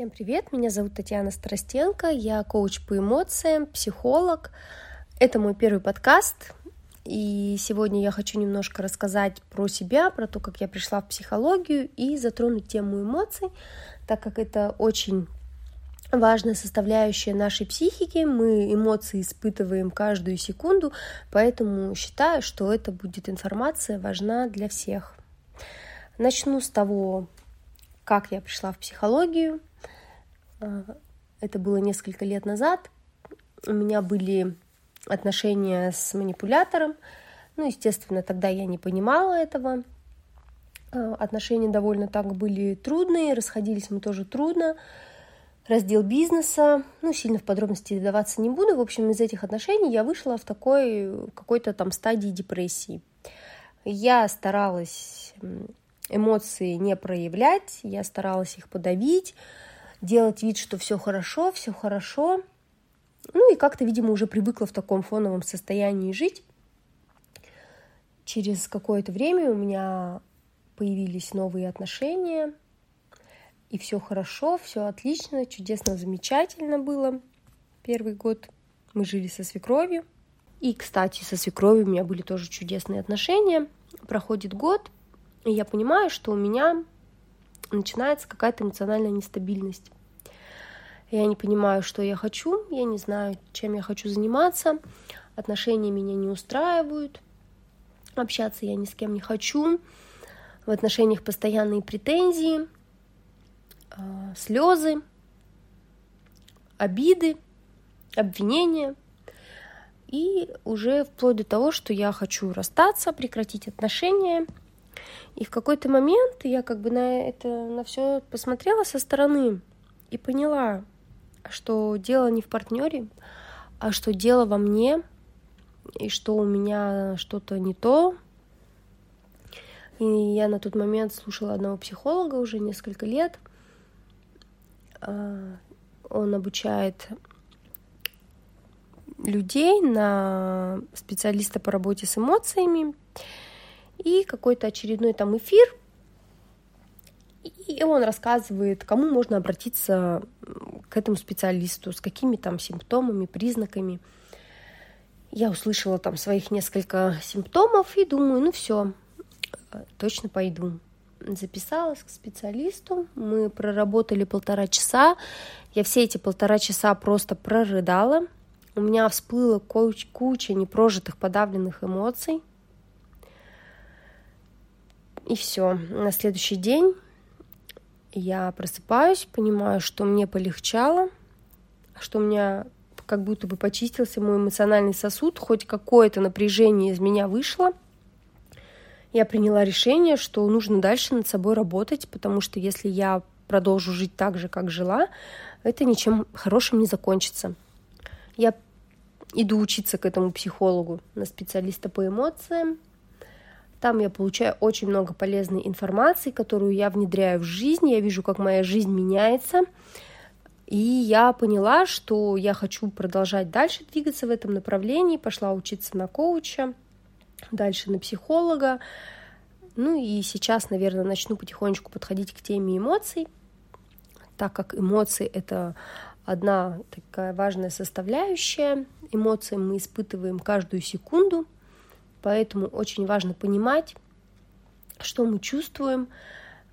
Всем привет, меня зовут Татьяна Старостенко, я коуч по эмоциям, психолог. Это мой первый подкаст, и сегодня я хочу немножко рассказать про себя, про то, как я пришла в психологию и затронуть тему эмоций, так как это очень важная составляющая нашей психики. Мы эмоции испытываем каждую секунду, поэтому считаю, что это будет информация важна для всех. Начну с того, как я пришла в психологию. А, это было несколько лет назад. У меня были отношения с манипулятором. Ну, естественно, тогда я не понимала этого. А, отношения довольно так были трудные, расходились мы тоже трудно раздел бизнеса. Ну, сильно в подробности вдаваться не буду. В общем, из этих отношений я вышла в такой какой-то там стадии депрессии. Я старалась эмоции не проявлять, я старалась их подавить, делать вид, что все хорошо, все хорошо. Ну и как-то, видимо, уже привыкла в таком фоновом состоянии жить. Через какое-то время у меня появились новые отношения – и все хорошо, все отлично, чудесно, замечательно было. Первый год мы жили со свекровью. И, кстати, со свекровью у меня были тоже чудесные отношения. Проходит год, и я понимаю, что у меня начинается какая-то эмоциональная нестабильность. Я не понимаю, что я хочу, я не знаю, чем я хочу заниматься. Отношения меня не устраивают. Общаться я ни с кем не хочу. В отношениях постоянные претензии – а, слезы, обиды, обвинения. И уже вплоть до того, что я хочу расстаться, прекратить отношения. И в какой-то момент я как бы на это, на все посмотрела со стороны и поняла, что дело не в партнере, а что дело во мне, и что у меня что-то не то. И я на тот момент слушала одного психолога уже несколько лет – а, он обучает людей на специалиста по работе с эмоциями и какой-то очередной там эфир, и он рассказывает, кому можно обратиться к этому специалисту, с какими там симптомами, признаками. Я услышала там своих несколько симптомов и думаю, ну все, точно пойду записалась к специалисту. Мы проработали полтора часа. Я все эти полтора часа просто прорыдала. У меня всплыла куча непрожитых, подавленных эмоций. И все. На следующий день я просыпаюсь, понимаю, что мне полегчало, что у меня как будто бы почистился мой эмоциональный сосуд, хоть какое-то напряжение из меня вышло – я приняла решение, что нужно дальше над собой работать, потому что если я продолжу жить так же, как жила, это ничем хорошим не закончится. Я иду учиться к этому психологу на специалиста по эмоциям. Там я получаю очень много полезной информации, которую я внедряю в жизнь. Я вижу, как моя жизнь меняется. И я поняла, что я хочу продолжать дальше двигаться в этом направлении. Пошла учиться на коуча дальше на психолога. Ну и сейчас, наверное, начну потихонечку подходить к теме эмоций, так как эмоции — это одна такая важная составляющая. Эмоции мы испытываем каждую секунду, поэтому очень важно понимать, что мы чувствуем.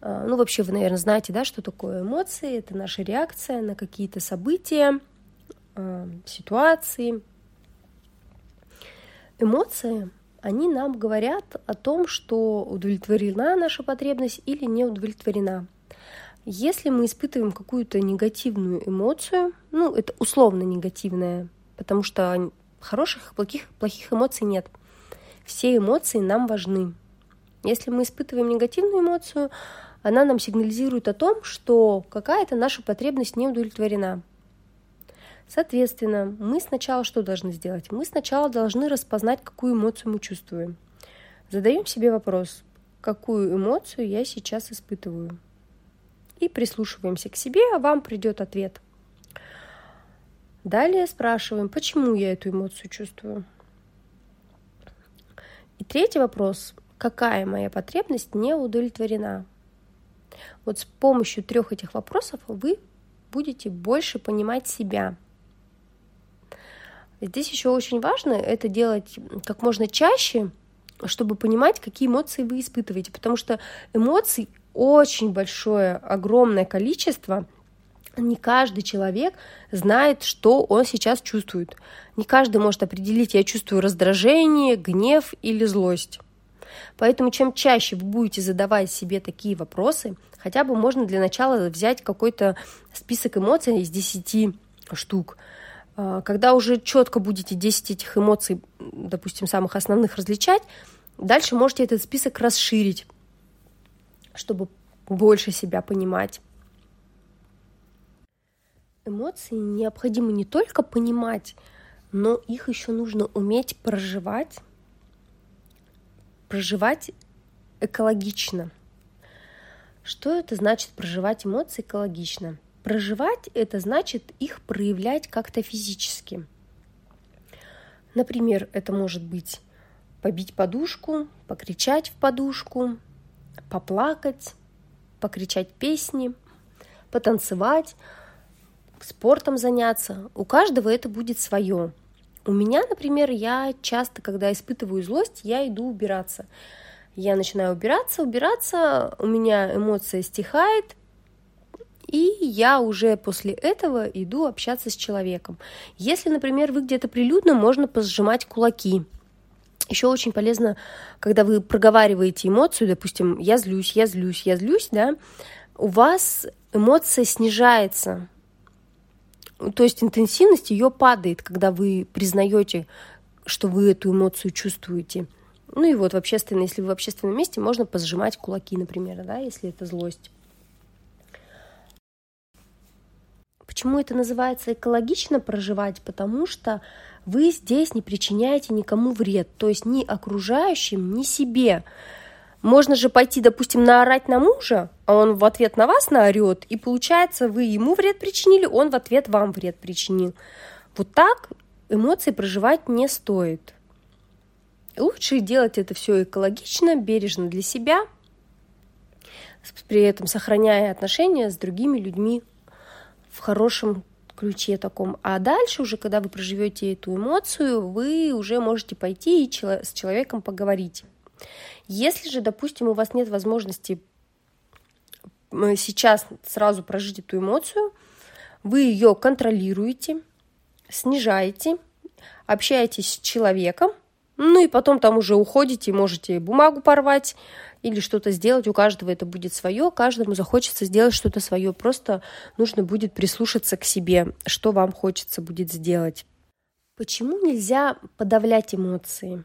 А, ну, вообще, вы, наверное, знаете, да, что такое эмоции. Это наша реакция на какие-то события, а, ситуации. Эмоции они нам говорят о том, что удовлетворена наша потребность или не удовлетворена. Если мы испытываем какую-то негативную эмоцию, ну, это условно негативная, потому что хороших, плохих, плохих эмоций нет. Все эмоции нам важны. Если мы испытываем негативную эмоцию, она нам сигнализирует о том, что какая-то наша потребность не удовлетворена. Соответственно, мы сначала что должны сделать? Мы сначала должны распознать, какую эмоцию мы чувствуем. Задаем себе вопрос, какую эмоцию я сейчас испытываю. И прислушиваемся к себе, а вам придет ответ. Далее спрашиваем, почему я эту эмоцию чувствую. И третий вопрос, какая моя потребность не удовлетворена. Вот с помощью трех этих вопросов вы будете больше понимать себя. Здесь еще очень важно это делать как можно чаще, чтобы понимать, какие эмоции вы испытываете, потому что эмоций очень большое, огромное количество. Не каждый человек знает, что он сейчас чувствует. Не каждый может определить, я чувствую раздражение, гнев или злость. Поэтому чем чаще вы будете задавать себе такие вопросы, хотя бы можно для начала взять какой-то список эмоций из 10 штук. А, когда уже четко будете 10 этих эмоций, допустим, самых основных различать, дальше можете этот список расширить, чтобы больше себя понимать. Эмоции необходимо не только понимать, но их еще нужно уметь проживать проживать экологично. Что это значит проживать эмоции экологично? Проживать это значит их проявлять как-то физически. Например, это может быть побить подушку, покричать в подушку, поплакать, покричать песни, потанцевать, спортом заняться. У каждого это будет свое. У меня, например, я часто, когда испытываю злость, я иду убираться. Я начинаю убираться, убираться, у меня эмоция стихает, и я уже после этого иду общаться с человеком. Если, например, вы где-то прилюдно, можно пожимать кулаки. Еще очень полезно, когда вы проговариваете эмоцию, допустим, я злюсь, я злюсь, я злюсь, да, у вас эмоция снижается, то есть интенсивность ее падает, когда вы признаете, что вы эту эмоцию чувствуете. Ну и вот в общественном, если вы в общественном месте, можно позжимать кулаки, например, да, если это злость. Почему это называется экологично проживать? Потому что вы здесь не причиняете никому вред, то есть ни окружающим, ни себе. Можно же пойти, допустим, наорать на мужа, а он в ответ на вас наорет, и получается, вы ему вред причинили, он в ответ вам вред причинил. Вот так эмоции проживать не стоит. Лучше делать это все экологично, бережно для себя, при этом сохраняя отношения с другими людьми в хорошем ключе таком. А дальше уже, когда вы проживете эту эмоцию, вы уже можете пойти и с человеком поговорить. Если же, допустим, у вас нет возможности сейчас сразу прожить эту эмоцию, вы ее контролируете, снижаете, общаетесь с человеком, ну и потом там уже уходите, можете бумагу порвать или что-то сделать. У каждого это будет свое, каждому захочется сделать что-то свое. Просто нужно будет прислушаться к себе, что вам хочется будет сделать. Почему нельзя подавлять эмоции?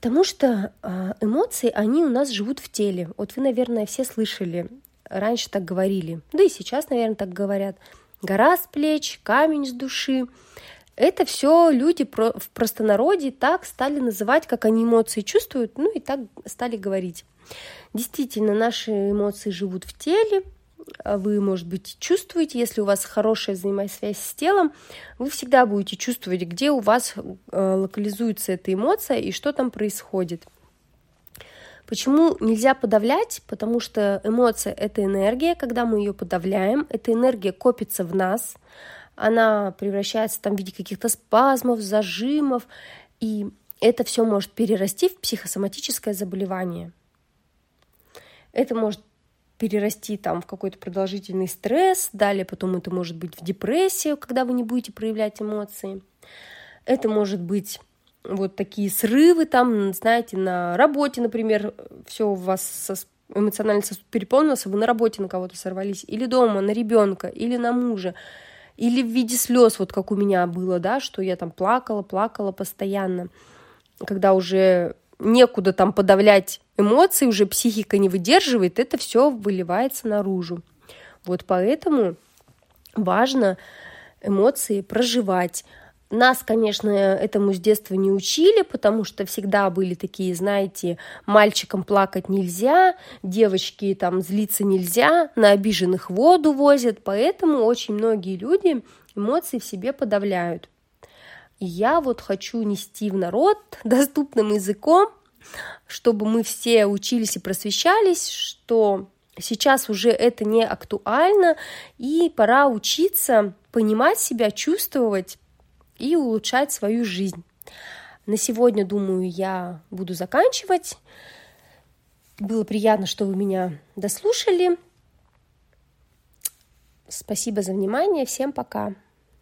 Потому что а, эмоции, они у нас живут в теле. Вот вы, наверное, все слышали, раньше так говорили, да и сейчас, наверное, так говорят. Гора с плеч, камень с души. Это все люди в простонародье так стали называть, как они эмоции чувствуют, ну и так стали говорить. Действительно, наши эмоции живут в теле, вы, может быть, чувствуете, если у вас хорошая взаимосвязь с телом, вы всегда будете чувствовать, где у вас э, локализуется эта эмоция и что там происходит. Почему нельзя подавлять? Потому что эмоция — это энергия, когда мы ее подавляем, эта энергия копится в нас, она превращается там в виде каких-то спазмов, зажимов, и это все может перерасти в психосоматическое заболевание. Это может перерасти там в какой-то продолжительный стресс, далее потом это может быть в депрессию, когда вы не будете проявлять эмоции. Это может быть вот такие срывы там, знаете, на работе, например, все у вас эмоциональный сосуд переполнился, вы на работе на кого-то сорвались, или дома, на ребенка, или на мужа, или в виде слез, вот как у меня было, да, что я там плакала, плакала постоянно, когда уже некуда там подавлять эмоции, уже психика не выдерживает, это все выливается наружу. Вот поэтому важно эмоции проживать. Нас, конечно, этому с детства не учили, потому что всегда были такие, знаете, мальчикам плакать нельзя, девочки там злиться нельзя, на обиженных воду возят, поэтому очень многие люди эмоции в себе подавляют. И я вот хочу нести в народ доступным языком, чтобы мы все учились и просвещались, что Сейчас уже это не актуально, и пора учиться понимать себя, чувствовать и улучшать свою жизнь. На сегодня, думаю, я буду заканчивать. Было приятно, что вы меня дослушали. Спасибо за внимание. Всем пока.